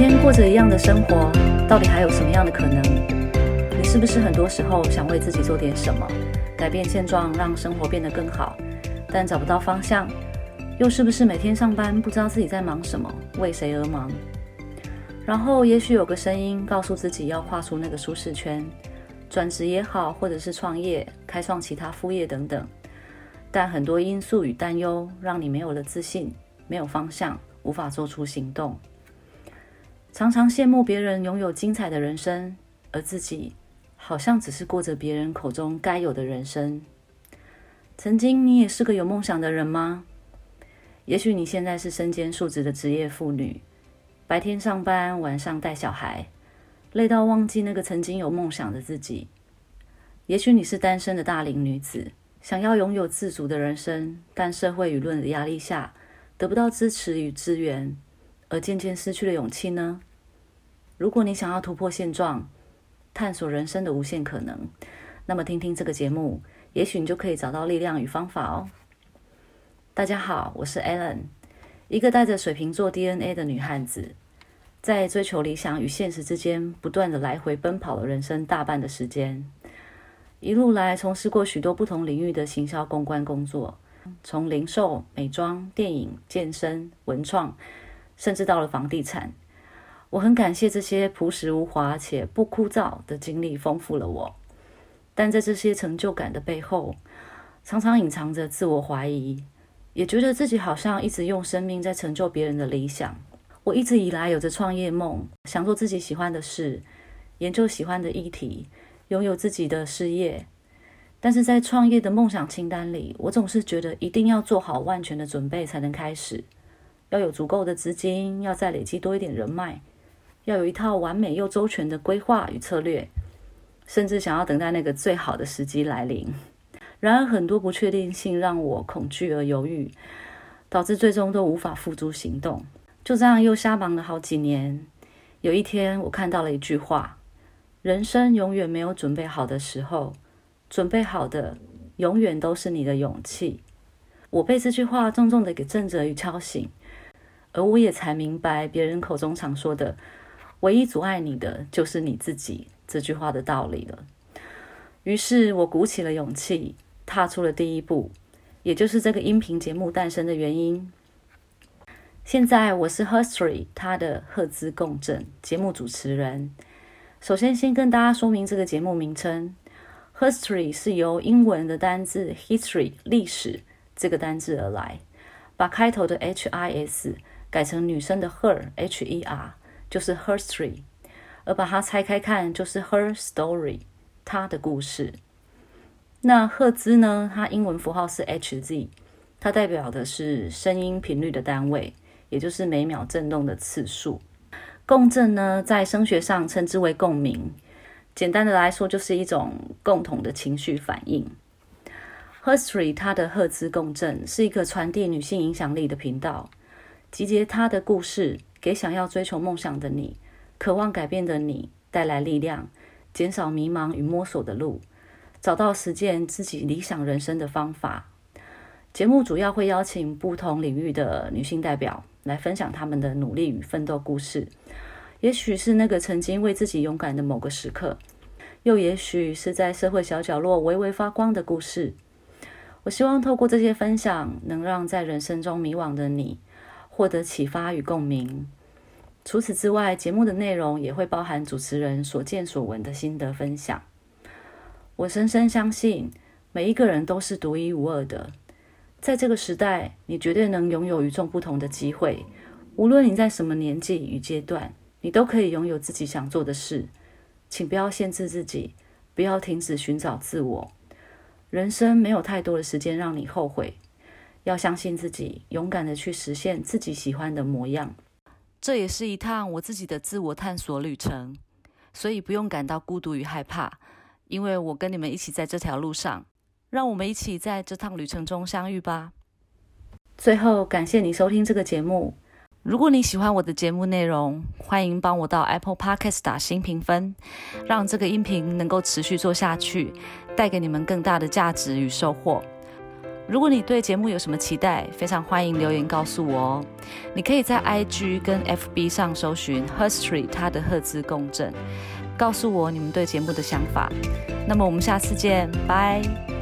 每天过着一样的生活，到底还有什么样的可能？你是不是很多时候想为自己做点什么，改变现状，让生活变得更好，但找不到方向？又是不是每天上班不知道自己在忙什么，为谁而忙？然后也许有个声音告诉自己要跨出那个舒适圈，转职也好，或者是创业、开创其他副业等等。但很多因素与担忧让你没有了自信，没有方向，无法做出行动。常常羡慕别人拥有精彩的人生，而自己好像只是过着别人口中该有的人生。曾经你也是个有梦想的人吗？也许你现在是身兼数职的职业妇女，白天上班，晚上带小孩，累到忘记那个曾经有梦想的自己。也许你是单身的大龄女子，想要拥有自主的人生，但社会舆论的压力下，得不到支持与资源。而渐渐失去了勇气呢？如果你想要突破现状，探索人生的无限可能，那么听听这个节目，也许你就可以找到力量与方法哦。大家好，我是 Allen，一个带着水瓶座 DNA 的女汉子，在追求理想与现实之间不断的来回奔跑了人生大半的时间，一路来从事过许多不同领域的行销公关工作，从零售、美妆、电影、健身、文创。甚至到了房地产，我很感谢这些朴实无华且不枯燥的经历，丰富了我。但在这些成就感的背后，常常隐藏着自我怀疑，也觉得自己好像一直用生命在成就别人的理想。我一直以来有着创业梦，想做自己喜欢的事，研究喜欢的议题，拥有自己的事业。但是在创业的梦想清单里，我总是觉得一定要做好万全的准备才能开始。要有足够的资金，要再累积多一点人脉，要有一套完美又周全的规划与策略，甚至想要等待那个最好的时机来临。然而，很多不确定性让我恐惧而犹豫，导致最终都无法付诸行动。就这样又瞎忙了好几年。有一天，我看到了一句话：人生永远没有准备好的时候，准备好的永远都是你的勇气。我被这句话重重的给震着与敲醒。而我也才明白，别人口中常说的“唯一阻碍你的就是你自己”这句话的道理了。于是，我鼓起了勇气，踏出了第一步，也就是这个音频节目诞生的原因。现在，我是 History，他的赫兹共振节目主持人。首先，先跟大家说明这个节目名称：History 是由英文的单字 history 历史这个单字而来，把开头的 H I S。改成女生的 her h e r 就是 her story，而把它拆开看就是 her story，她的故事。那赫兹呢？它英文符号是 h z，它代表的是声音频率的单位，也就是每秒振动的次数。共振呢，在声学上称之为共鸣。简单的来说，就是一种共同的情绪反应。her story，它的赫兹共振是一个传递女性影响力的频道。集结他的故事，给想要追求梦想的你、渴望改变的你带来力量，减少迷茫与摸索的路，找到实践自己理想人生的方法。节目主要会邀请不同领域的女性代表来分享他们的努力与奋斗故事，也许是那个曾经为自己勇敢的某个时刻，又也许是在社会小角落微微发光的故事。我希望透过这些分享，能让在人生中迷惘的你。获得启发与共鸣。除此之外，节目的内容也会包含主持人所见所闻的心得分享。我深深相信，每一个人都是独一无二的。在这个时代，你绝对能拥有与众不同的机会。无论你在什么年纪与阶段，你都可以拥有自己想做的事。请不要限制自己，不要停止寻找自我。人生没有太多的时间让你后悔。要相信自己，勇敢的去实现自己喜欢的模样。这也是一趟我自己的自我探索旅程，所以不用感到孤独与害怕，因为我跟你们一起在这条路上。让我们一起在这趟旅程中相遇吧。最后，感谢你收听这个节目。如果你喜欢我的节目内容，欢迎帮我到 Apple Podcast 打新评分，让这个音频能够持续做下去，带给你们更大的价值与收获。如果你对节目有什么期待，非常欢迎留言告诉我哦。你可以在 IG 跟 FB 上搜寻 Herstory，它的赫兹共振，告诉我你们对节目的想法。那么我们下次见，拜。